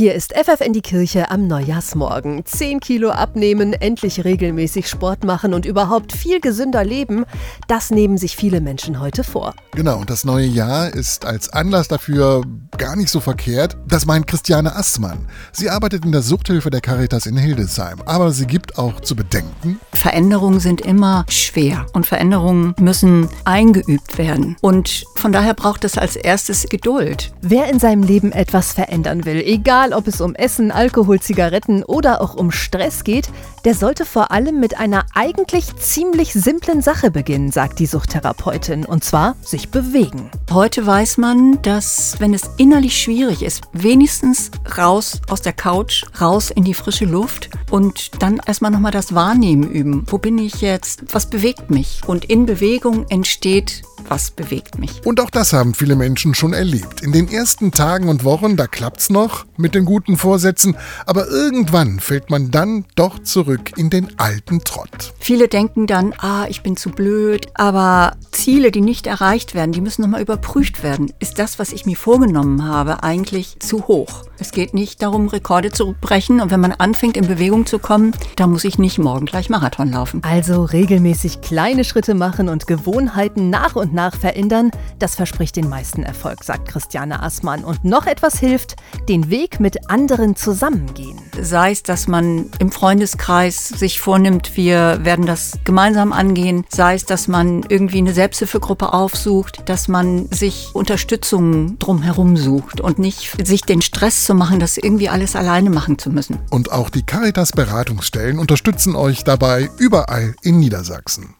Hier ist FF in die Kirche am Neujahrsmorgen. 10 Kilo abnehmen, endlich regelmäßig Sport machen und überhaupt viel gesünder leben, das nehmen sich viele Menschen heute vor. Genau, und das neue Jahr ist als Anlass dafür gar nicht so verkehrt. Das meint Christiane Assmann. Sie arbeitet in der Suchthilfe der Caritas in Hildesheim, aber sie gibt auch zu bedenken. Veränderungen sind immer schwer und Veränderungen müssen eingeübt werden. Und von daher braucht es als erstes Geduld. Wer in seinem Leben etwas verändern will, egal ob es um Essen, Alkohol, Zigaretten oder auch um Stress geht, der sollte vor allem mit einer eigentlich ziemlich simplen Sache beginnen, sagt die Suchttherapeutin, und zwar sich bewegen. Heute weiß man, dass wenn es innerlich schwierig ist, wenigstens raus aus der Couch, raus in die frische Luft und dann erstmal nochmal das Wahrnehmen üben. Wo bin ich jetzt? Was bewegt mich? Und in Bewegung entsteht was bewegt mich. Und auch das haben viele Menschen schon erlebt. In den ersten Tagen und Wochen, da klappt's noch mit den guten Vorsätzen, aber irgendwann fällt man dann doch zurück in den alten Trott. Viele denken dann, ah, ich bin zu blöd, aber Ziele, die nicht erreicht werden, die müssen nochmal überprüft werden. Ist das, was ich mir vorgenommen habe, eigentlich zu hoch? Es geht nicht darum, Rekorde zu brechen und wenn man anfängt, in Bewegung zu kommen, da muss ich nicht morgen gleich Marathon laufen. Also regelmäßig kleine Schritte machen und Gewohnheiten nach und nach verändern, das verspricht den meisten Erfolg, sagt Christiane Assmann. Und noch etwas hilft, den Weg mit anderen zusammengehen. Sei es, dass man im Freundeskreis sich vornimmt, wir werden das gemeinsam angehen, sei es, dass man irgendwie eine Selbsthilfegruppe aufsucht, dass man sich Unterstützung drumherum sucht und nicht sich den Stress zu machen, das irgendwie alles alleine machen zu müssen. Und auch die Caritas Beratungsstellen unterstützen euch dabei überall in Niedersachsen.